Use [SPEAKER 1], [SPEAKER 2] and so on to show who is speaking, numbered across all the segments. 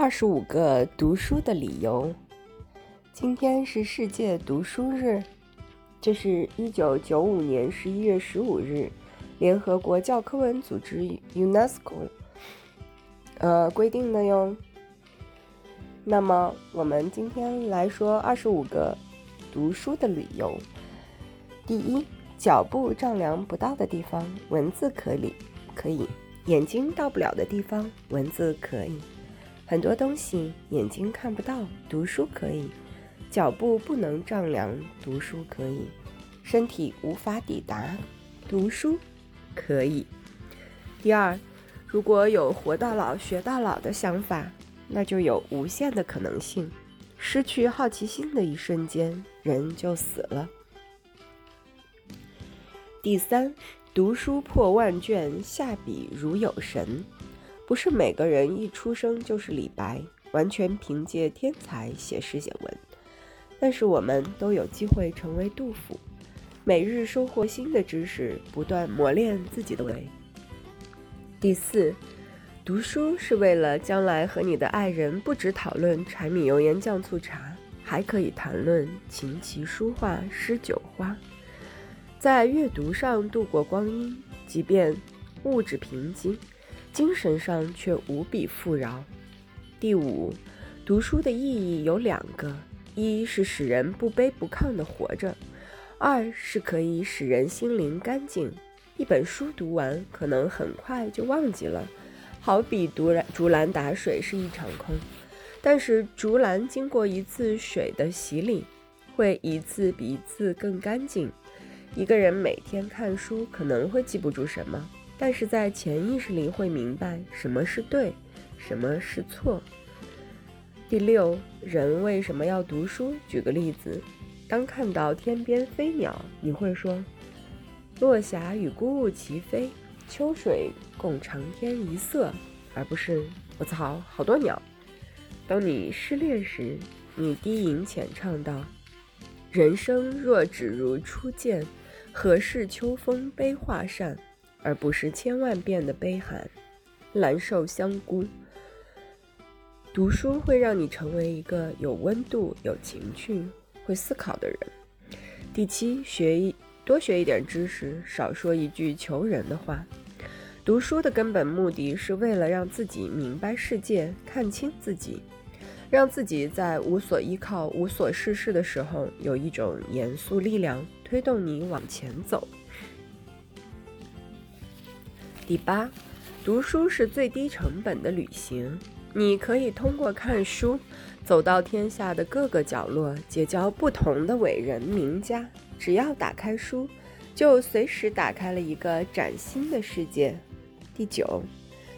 [SPEAKER 1] 二十五个读书的理由。今天是世界读书日，这是一九九五年十一月十五日，联合国教科文组织 UNESCO 呃规定的哟。那么我们今天来说二十五个读书的理由。第一，脚步丈量不到的地方，文字可以可以；眼睛到不了的地方，文字可以。很多东西眼睛看不到，读书可以；脚步不能丈量，读书可以；身体无法抵达，读书可以。第二，如果有活到老学到老的想法，那就有无限的可能性。失去好奇心的一瞬间，人就死了。第三，读书破万卷，下笔如有神。不是每个人一出生就是李白，完全凭借天才写诗写文。但是我们都有机会成为杜甫，每日收获新的知识，不断磨练自己的为。第四，读书是为了将来和你的爱人不止讨论柴米油盐酱醋茶，还可以谈论琴棋书画诗酒花，在阅读上度过光阴，即便物质贫瘠。精神上却无比富饶。第五，读书的意义有两个：一是使人不卑不亢地活着；二是可以使人心灵干净。一本书读完，可能很快就忘记了，好比竹篮竹篮打水是一场空。但是竹篮经过一次水的洗礼，会一次比一次更干净。一个人每天看书，可能会记不住什么。但是在潜意识里会明白什么是对，什么是错。第六，人为什么要读书？举个例子，当看到天边飞鸟，你会说：“落霞与孤鹜齐飞，秋水共长天一色”，而不是“我操，好多鸟”。当你失恋时，你低吟浅唱道：“人生若只如初见，何事秋风悲画扇。”而不是千万遍的悲喊“蓝瘦香菇”。读书会让你成为一个有温度、有情趣、会思考的人。第七，学一多学一点知识，少说一句求人的话。读书的根本目的是为了让自己明白世界，看清自己，让自己在无所依靠、无所事事的时候，有一种严肃力量推动你往前走。第八，读书是最低成本的旅行。你可以通过看书，走到天下的各个角落，结交不同的伟人名家。只要打开书，就随时打开了一个崭新的世界。第九，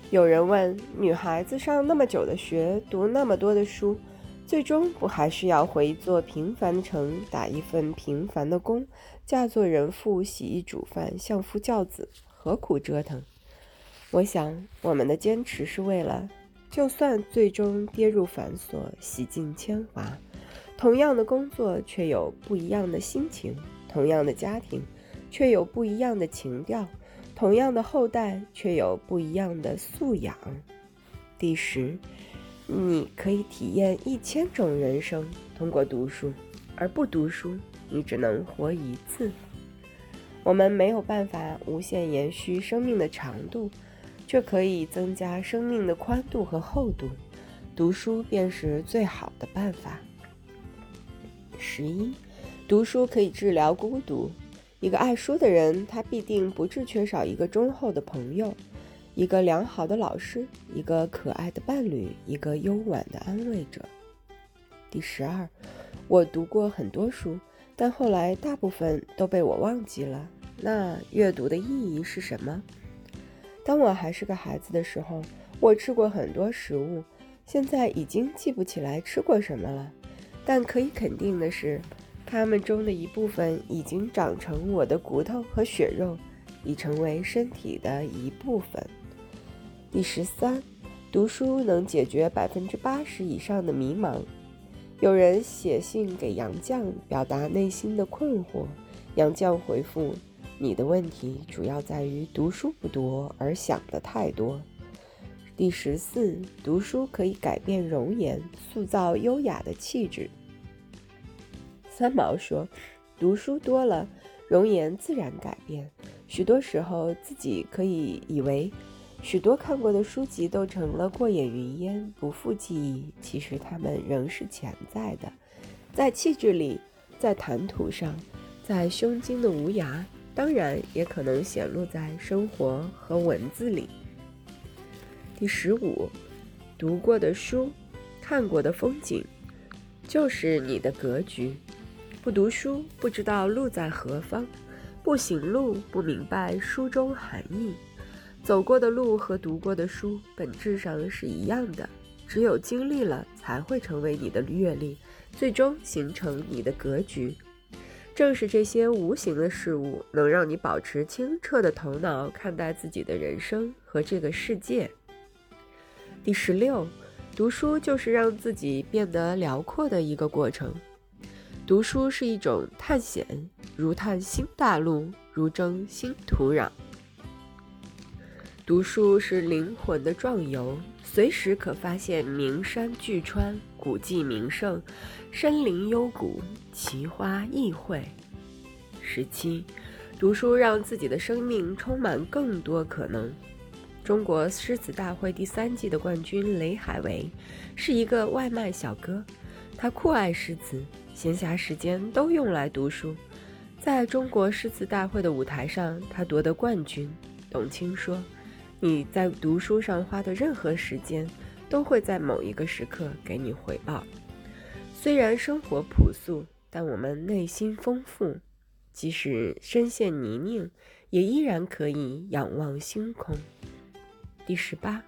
[SPEAKER 1] 有人问：女孩子上那么久的学，读那么多的书，最终不还是要回一座平凡的城，打一份平凡的工，嫁做人妇，洗衣煮饭，相夫教子，何苦折腾？我想，我们的坚持是为了，就算最终跌入繁琐，洗尽铅华，同样的工作却有不一样的心情；同样的家庭，却有不一样的情调；同样的后代，却有不一样的素养。第十，你可以体验一千种人生，通过读书；而不读书，你只能活一次。我们没有办法无限延续生命的长度。却可以增加生命的宽度和厚度，读书便是最好的办法。十一，读书可以治疗孤独。一个爱书的人，他必定不致缺少一个忠厚的朋友，一个良好的老师，一个可爱的伴侣，一个幽婉的安慰者。第十二，我读过很多书，但后来大部分都被我忘记了。那阅读的意义是什么？当我还是个孩子的时候，我吃过很多食物，现在已经记不起来吃过什么了。但可以肯定的是，它们中的一部分已经长成我的骨头和血肉，已成为身体的一部分。第十三，读书能解决百分之八十以上的迷茫。有人写信给杨绛，表达内心的困惑，杨绛回复。你的问题主要在于读书不多，而想的太多。第十四，读书可以改变容颜，塑造优雅的气质。三毛说：“读书多了，容颜自然改变。许多时候，自己可以以为许多看过的书籍都成了过眼云烟，不复记忆。其实它们仍是潜在的，在气质里，在谈吐上，在胸襟的无涯，当然也可能显露在生活和文字里。”第十五，读过的书，看过的风景，就是你的格局。不读书，不知道路在何方；不行路，不明白书中含义。走过的路和读过的书本质上是一样的，只有经历了，才会成为你的阅历，最终形成你的格局。正是这些无形的事物，能让你保持清澈的头脑，看待自己的人生和这个世界。第十六，读书就是让自己变得辽阔的一个过程。读书是一种探险，如探新大陆，如征新土壤。读书是灵魂的壮游，随时可发现名山巨川、古迹名胜、山林幽谷、奇花异卉。十七，读书让自己的生命充满更多可能。中国诗词大会第三季的冠军雷海为是一个外卖小哥，他酷爱诗词，闲暇时间都用来读书。在中国诗词大会的舞台上，他夺得冠军。董卿说：“你在读书上花的任何时间，都会在某一个时刻给你回报。虽然生活朴素，但我们内心丰富。即使身陷泥泞，也依然可以仰望星空。”第十八，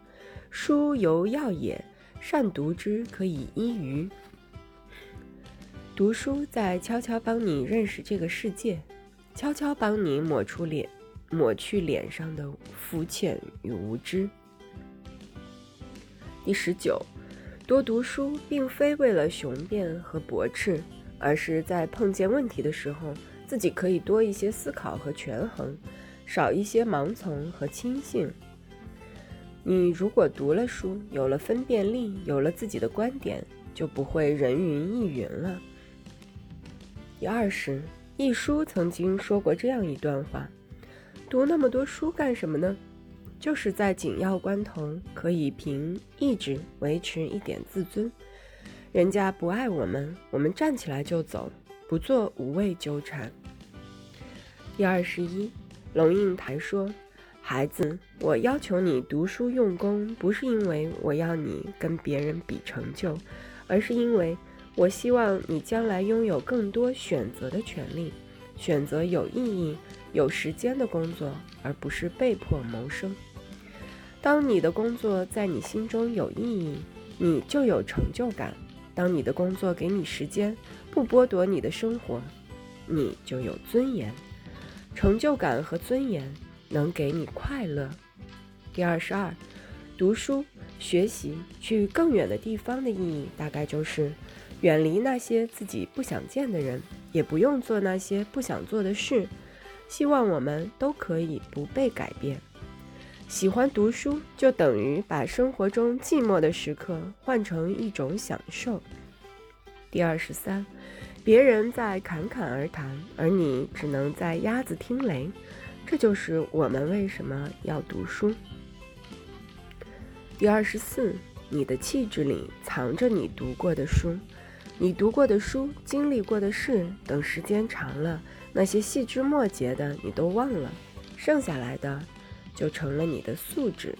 [SPEAKER 1] 书犹药也，善读之可以医愚。读书在悄悄帮你认识这个世界，悄悄帮你抹出脸，抹去脸上的肤浅与无知。第十九，多读书并非为了雄辩和驳斥，而是在碰见问题的时候，自己可以多一些思考和权衡，少一些盲从和轻信。你如果读了书，有了分辨力，有了自己的观点，就不会人云亦云了。第二十，一书曾经说过这样一段话：读那么多书干什么呢？就是在紧要关头，可以凭意志维持一点自尊。人家不爱我们，我们站起来就走，不做无谓纠缠。第二十一，龙应台说。孩子，我要求你读书用功，不是因为我要你跟别人比成就，而是因为我希望你将来拥有更多选择的权利，选择有意义、有时间的工作，而不是被迫谋生。当你的工作在你心中有意义，你就有成就感；当你的工作给你时间，不剥夺你的生活，你就有尊严、成就感和尊严。能给你快乐。第二十二，读书学习去更远的地方的意义，大概就是远离那些自己不想见的人，也不用做那些不想做的事。希望我们都可以不被改变。喜欢读书，就等于把生活中寂寞的时刻换成一种享受。第二十三，别人在侃侃而谈，而你只能在鸭子听雷。这就是我们为什么要读书。第二十四，你的气质里藏着你读过的书，你读过的书，经历过的事，等时间长了，那些细枝末节的你都忘了，剩下来的就成了你的素质。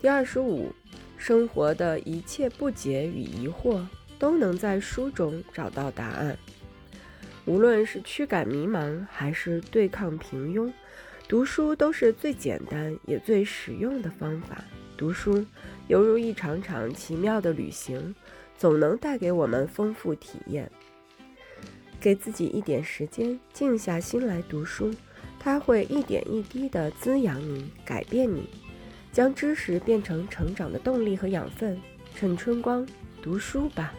[SPEAKER 1] 第二十五，生活的一切不解与疑惑，都能在书中找到答案。无论是驱赶迷茫，还是对抗平庸，读书都是最简单也最实用的方法。读书犹如一场场奇妙的旅行，总能带给我们丰富体验。给自己一点时间，静下心来读书，它会一点一滴地滋养你，改变你，将知识变成成长的动力和养分。趁春光读书吧。